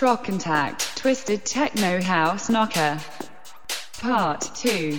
Trockentact, Twisted Techno House Knocker. Part 2.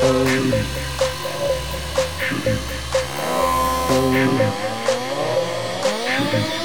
是的，是的，是的，是的。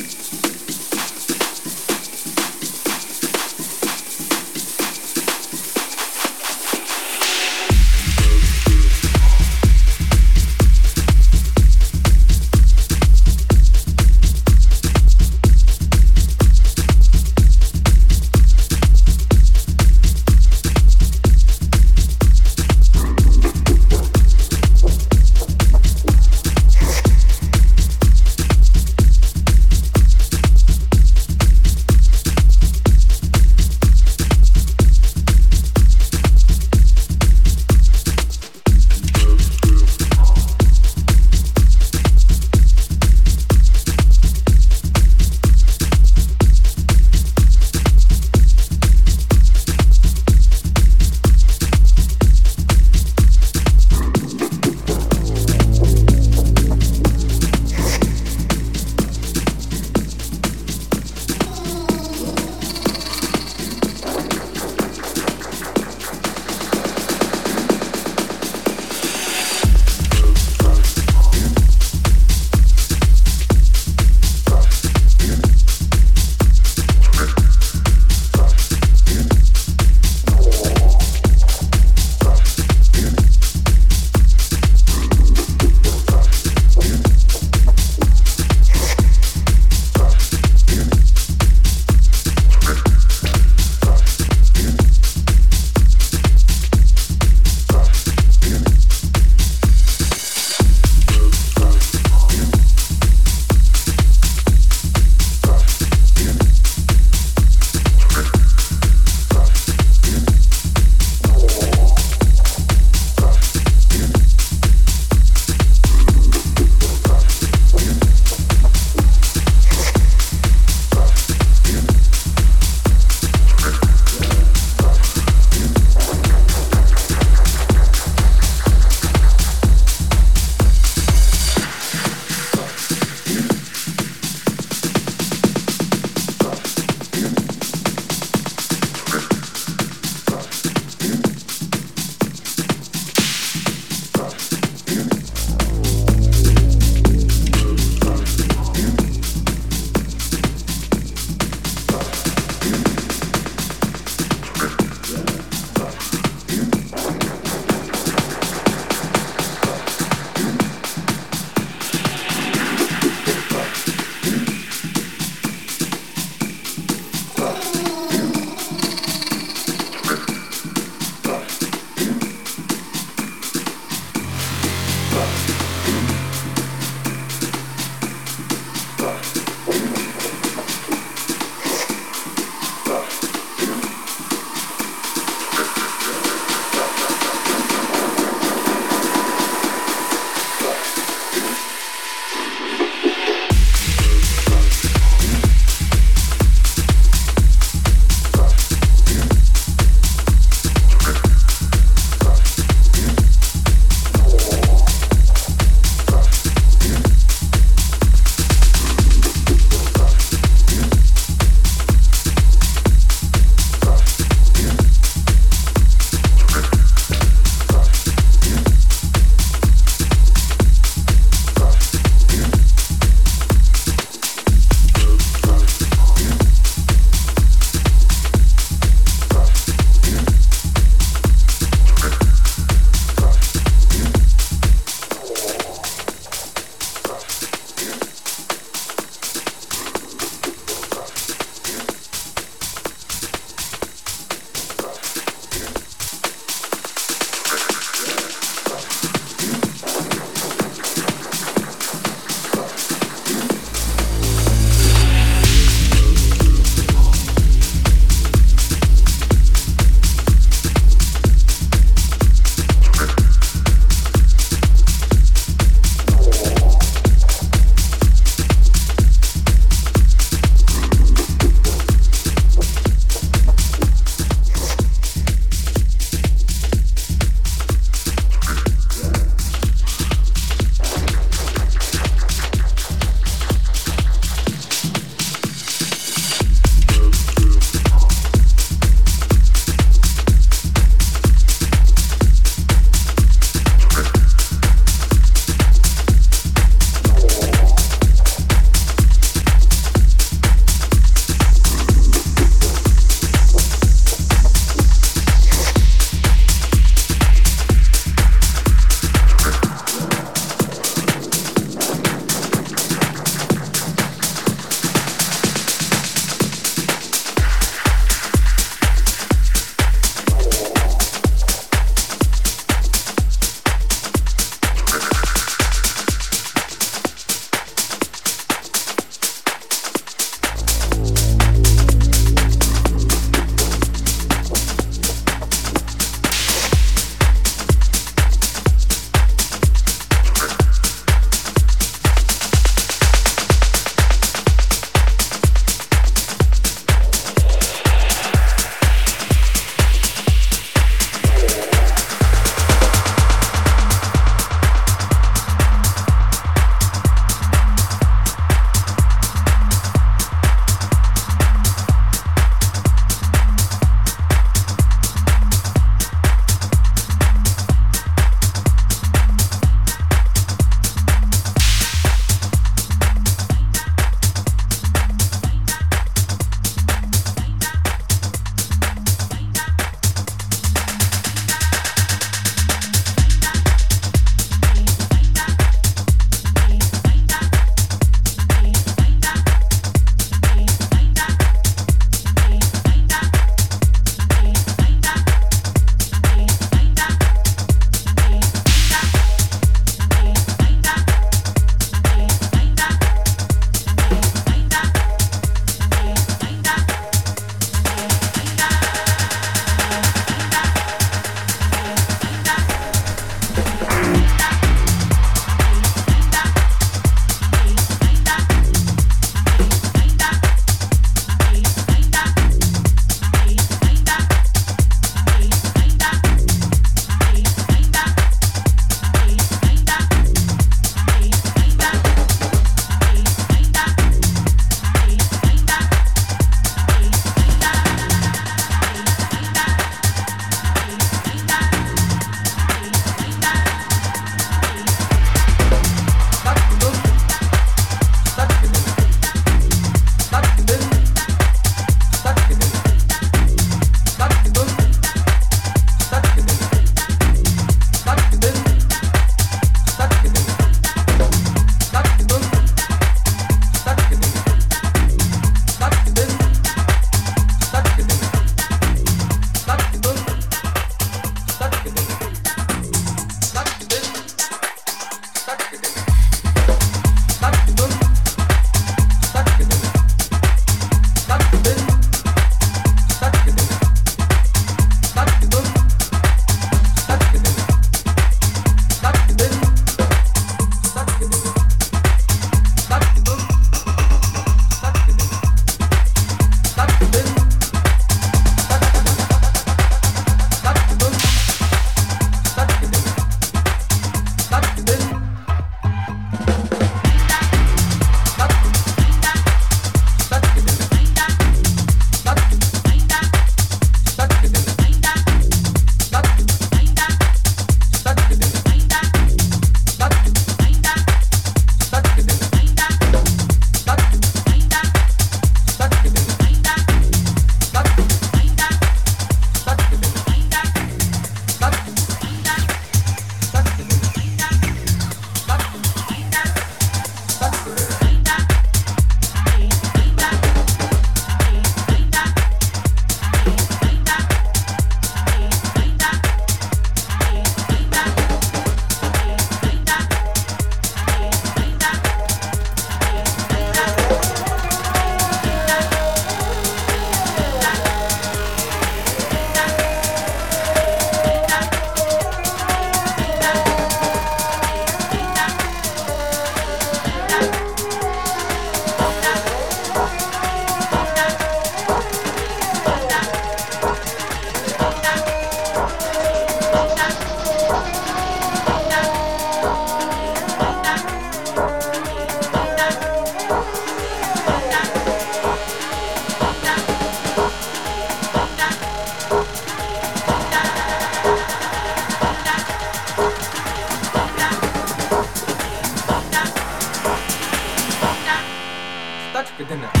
than.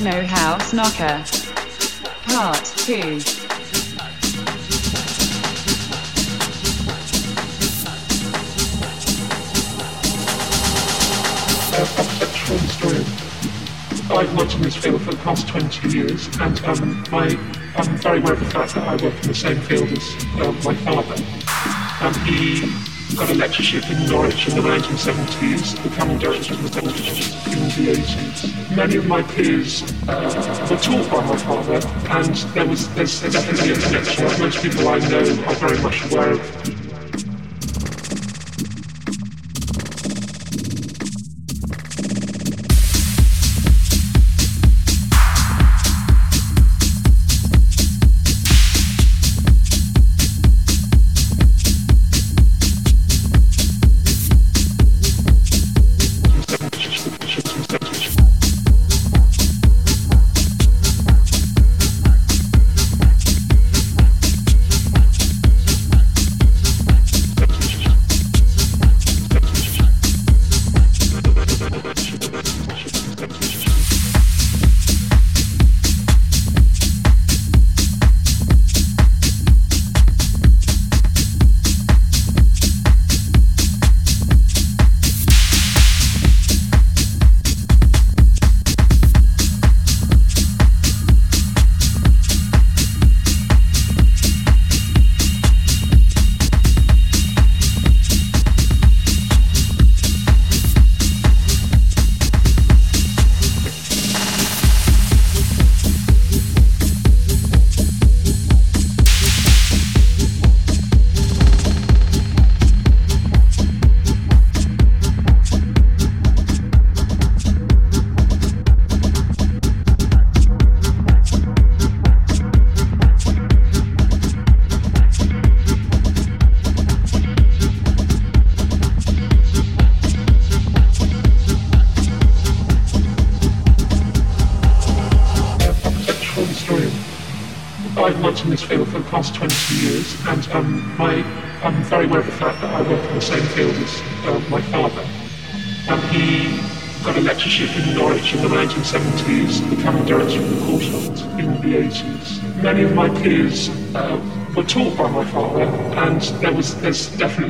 Techno House Knocker. Part 2. I've worked in this field for the past 20 years, and um, I, I'm very aware of the fact that I work in the same field as uh, my father. And he got a lectureship in Norwich in the 1970s, becoming director of the in the 80s. Many of my peers uh, were taught by my father, and there was there's definitely a connection. Most people I know are very much aware of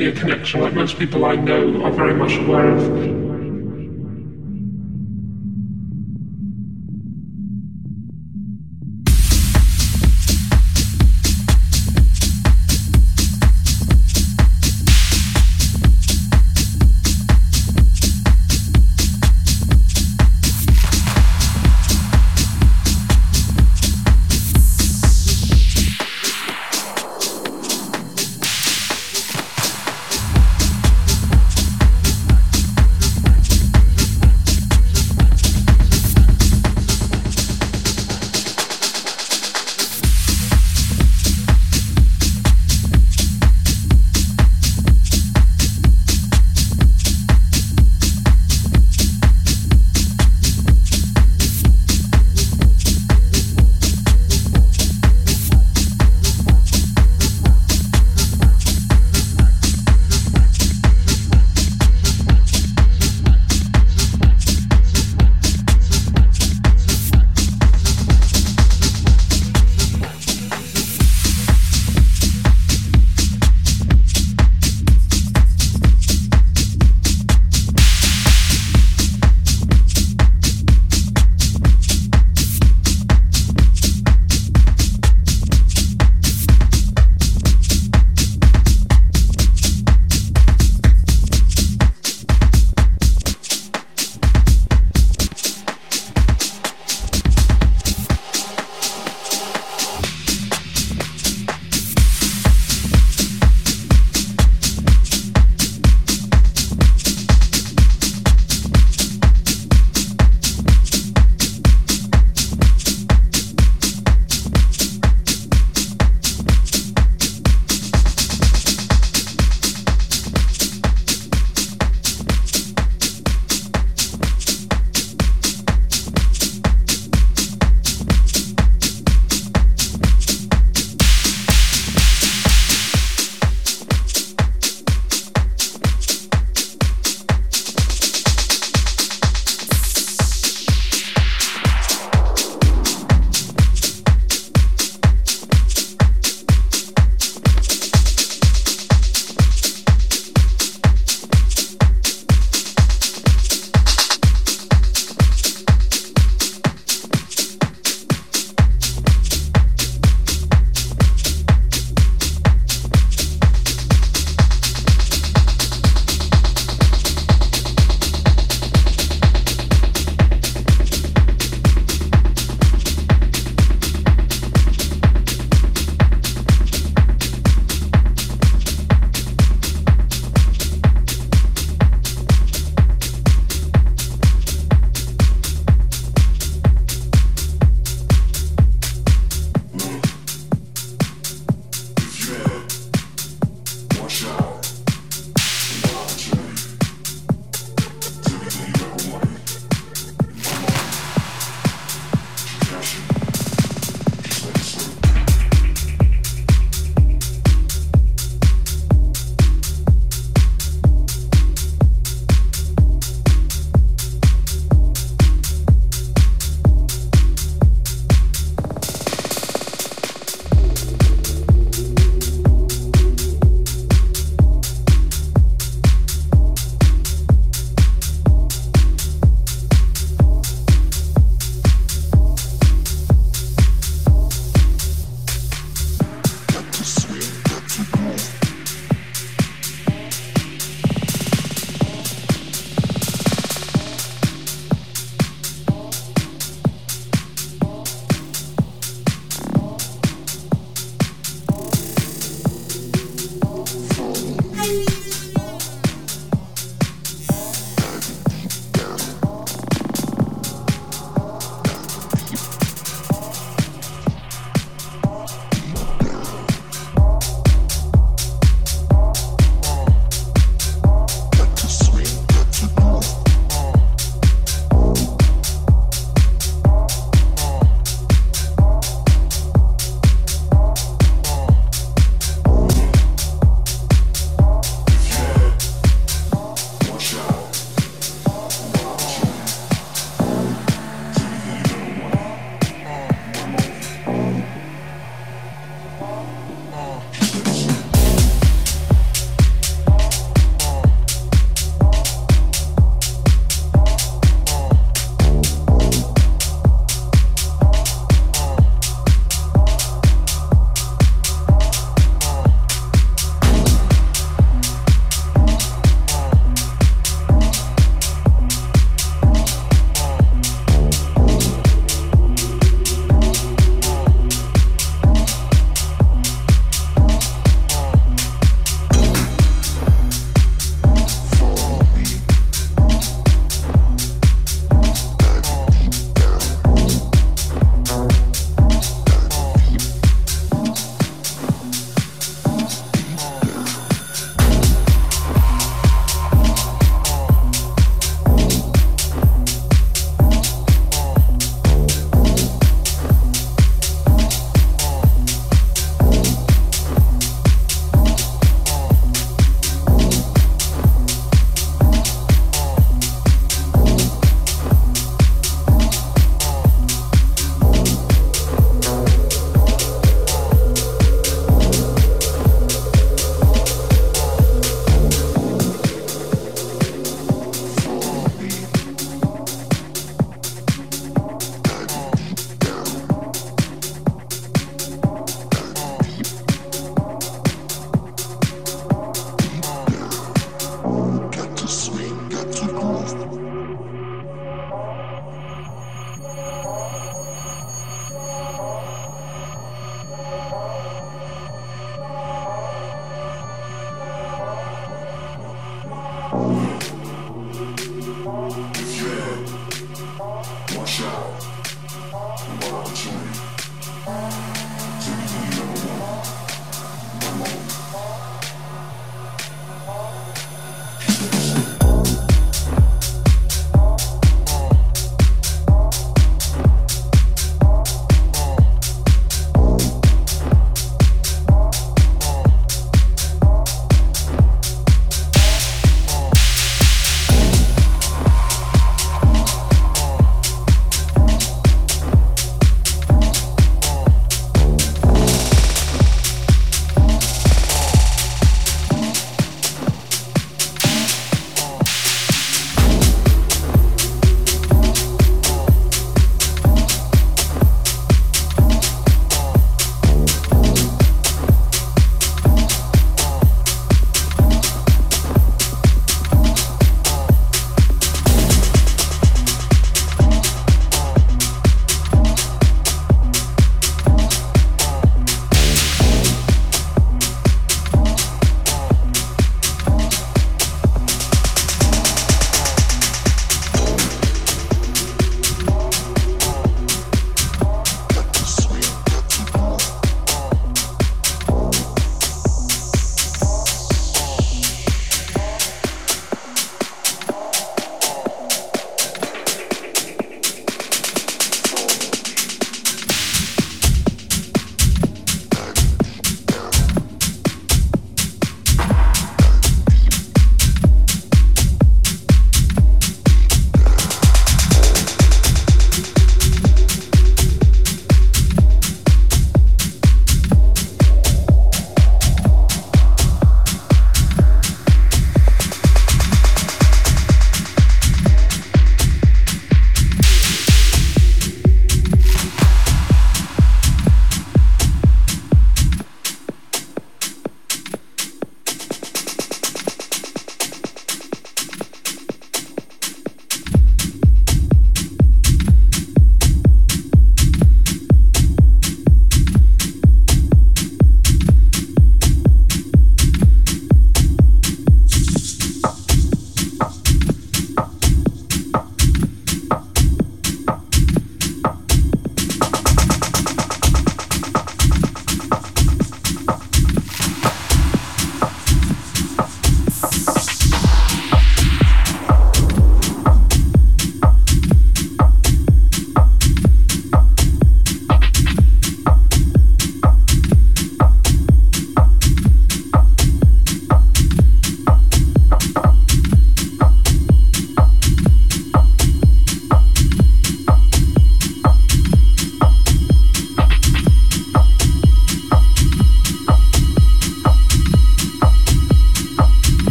definitely a connection. Like most people I know are very much aware of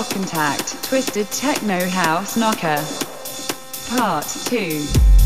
Trockentact, Twisted Techno House Knocker. Part 2.